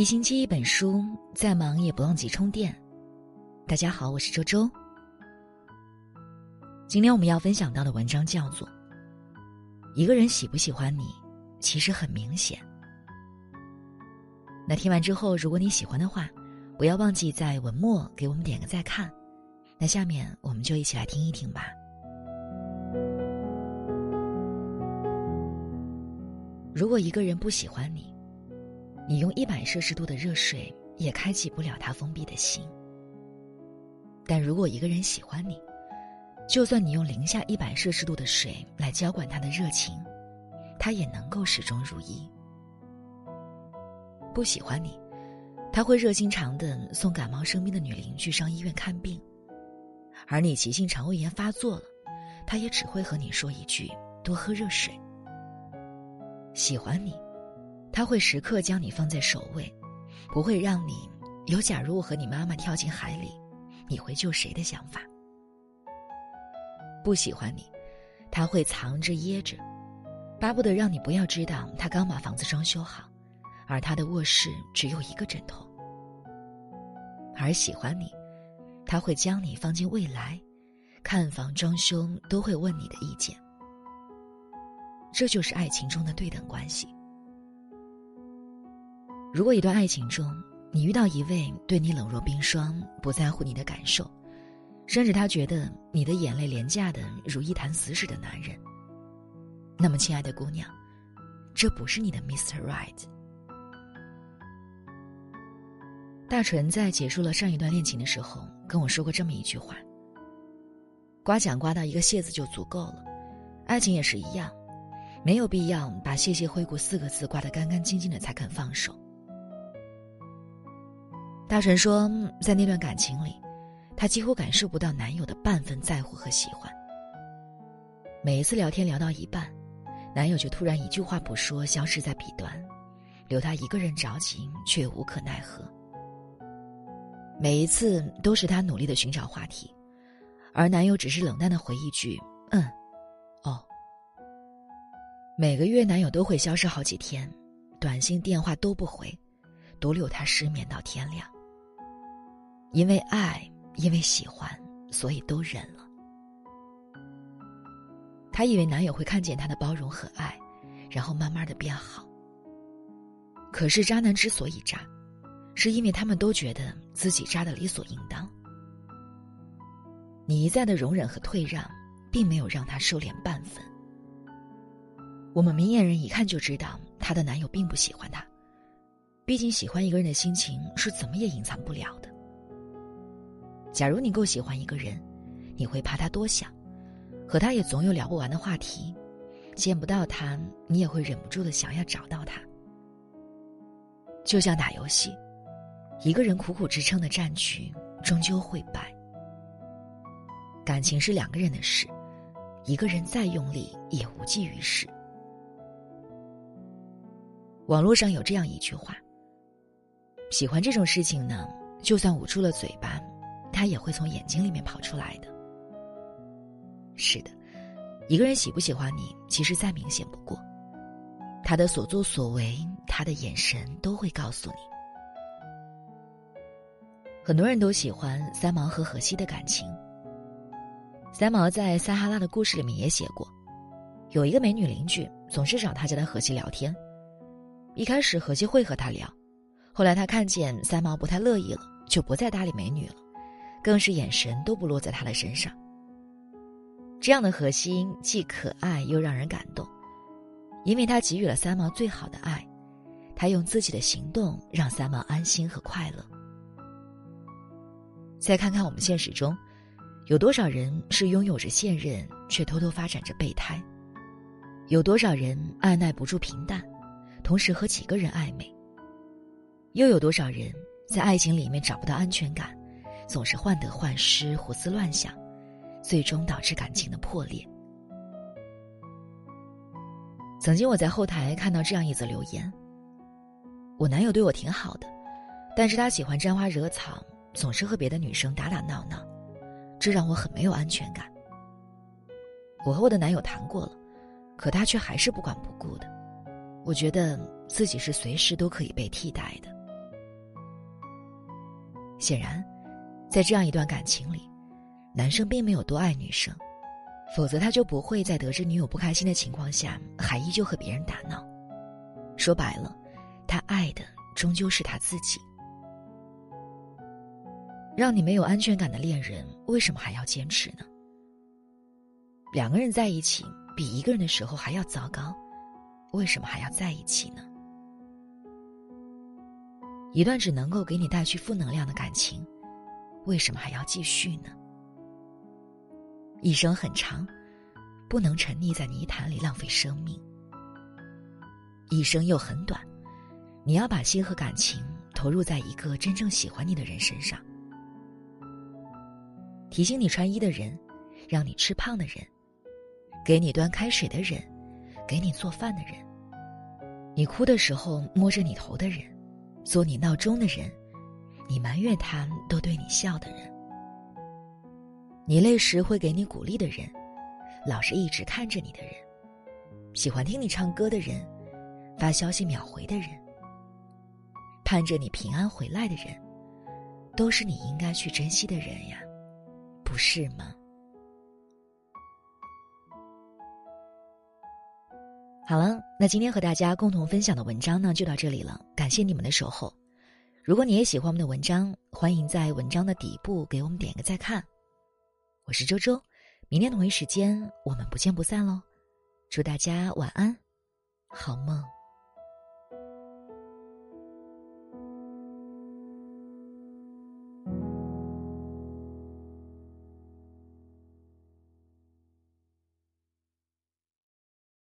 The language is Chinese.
一星期一本书，再忙也不忘记充电。大家好，我是周周。今天我们要分享到的文章叫做《一个人喜不喜欢你，其实很明显》。那听完之后，如果你喜欢的话，不要忘记在文末给我们点个再看。那下面我们就一起来听一听吧。如果一个人不喜欢你，你用一百摄氏度的热水也开启不了他封闭的心。但如果一个人喜欢你，就算你用零下一百摄氏度的水来浇灌他的热情，他也能够始终如一。不喜欢你，他会热心肠的送感冒生病的女邻居上医院看病，而你急性肠胃炎发作了，他也只会和你说一句“多喝热水”。喜欢你。他会时刻将你放在首位，不会让你有“假如我和你妈妈跳进海里，你会救谁”的想法。不喜欢你，他会藏着掖着，巴不得让你不要知道他刚把房子装修好，而他的卧室只有一个枕头。而喜欢你，他会将你放进未来，看房装修都会问你的意见。这就是爱情中的对等关系。如果一段爱情中，你遇到一位对你冷若冰霜、不在乎你的感受，甚至他觉得你的眼泪廉价的如一潭死水的男人，那么，亲爱的姑娘，这不是你的 Mr. Right。大纯在结束了上一段恋情的时候跟我说过这么一句话：“刮奖刮到一个谢字就足够了，爱情也是一样，没有必要把‘谢谢惠顾’四个字刮得干干净净的才肯放手。”大神说，在那段感情里，她几乎感受不到男友的半分在乎和喜欢。每一次聊天聊到一半，男友就突然一句话不说，消失在彼端，留她一个人着急却无可奈何。每一次都是她努力的寻找话题，而男友只是冷淡的回一句“嗯，哦”。每个月男友都会消失好几天，短信电话都不回，独留她失眠到天亮。因为爱，因为喜欢，所以都忍了。她以为男友会看见她的包容和爱，然后慢慢的变好。可是渣男之所以渣，是因为他们都觉得自己渣的理所应当。你一再的容忍和退让，并没有让他收敛半分。我们明眼人一看就知道，她的男友并不喜欢她。毕竟喜欢一个人的心情是怎么也隐藏不了的。假如你够喜欢一个人，你会怕他多想，和他也总有聊不完的话题，见不到他，你也会忍不住的想要找到他。就像打游戏，一个人苦苦支撑的战局，终究会败。感情是两个人的事，一个人再用力也无济于事。网络上有这样一句话：喜欢这种事情呢，就算捂住了嘴巴。他也会从眼睛里面跑出来的。是的，一个人喜不喜欢你，其实再明显不过，他的所作所为，他的眼神都会告诉你。很多人都喜欢三毛和荷西的感情。三毛在《撒哈拉的故事》里面也写过，有一个美女邻居总是找他家的荷西聊天。一开始荷西会和他聊，后来他看见三毛不太乐意了，就不再搭理美女了。更是眼神都不落在他的身上。这样的核心既可爱又让人感动，因为他给予了三毛最好的爱，他用自己的行动让三毛安心和快乐。再看看我们现实中，有多少人是拥有着现任却偷偷发展着备胎？有多少人按耐不住平淡，同时和几个人暧昧？又有多少人在爱情里面找不到安全感？总是患得患失、胡思乱想，最终导致感情的破裂。曾经我在后台看到这样一则留言：“我男友对我挺好的，但是他喜欢沾花惹草，总是和别的女生打打闹闹，这让我很没有安全感。我和我的男友谈过了，可他却还是不管不顾的，我觉得自己是随时都可以被替代的。”显然，在这样一段感情里，男生并没有多爱女生，否则他就不会在得知女友不开心的情况下，还依旧和别人打闹。说白了，他爱的终究是他自己。让你没有安全感的恋人，为什么还要坚持呢？两个人在一起比一个人的时候还要糟糕，为什么还要在一起呢？一段只能够给你带去负能量的感情，为什么还要继续呢？一生很长，不能沉溺在泥潭里浪费生命。一生又很短，你要把心和感情投入在一个真正喜欢你的人身上。提醒你穿衣的人，让你吃胖的人，给你端开水的人，给你做饭的人，你哭的时候摸着你头的人。做你闹钟的人，你埋怨他都对你笑的人，你累时会给你鼓励的人，老是一直看着你的人，喜欢听你唱歌的人，发消息秒回的人，盼着你平安回来的人，都是你应该去珍惜的人呀，不是吗？好了，那今天和大家共同分享的文章呢，就到这里了。感谢你们的守候。如果你也喜欢我们的文章，欢迎在文章的底部给我们点个再看。我是周周，明天同一时间我们不见不散喽！祝大家晚安，好梦。